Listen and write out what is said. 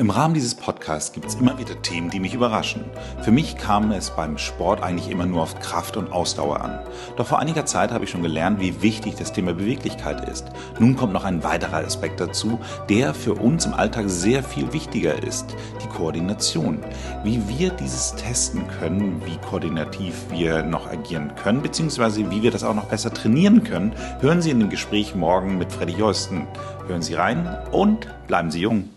Im Rahmen dieses Podcasts gibt es immer wieder Themen, die mich überraschen. Für mich kam es beim Sport eigentlich immer nur auf Kraft und Ausdauer an. Doch vor einiger Zeit habe ich schon gelernt, wie wichtig das Thema Beweglichkeit ist. Nun kommt noch ein weiterer Aspekt dazu, der für uns im Alltag sehr viel wichtiger ist, die Koordination. Wie wir dieses testen können, wie koordinativ wir noch agieren können, beziehungsweise wie wir das auch noch besser trainieren können, hören Sie in dem Gespräch morgen mit Freddy Joosten. Hören Sie rein und bleiben Sie jung.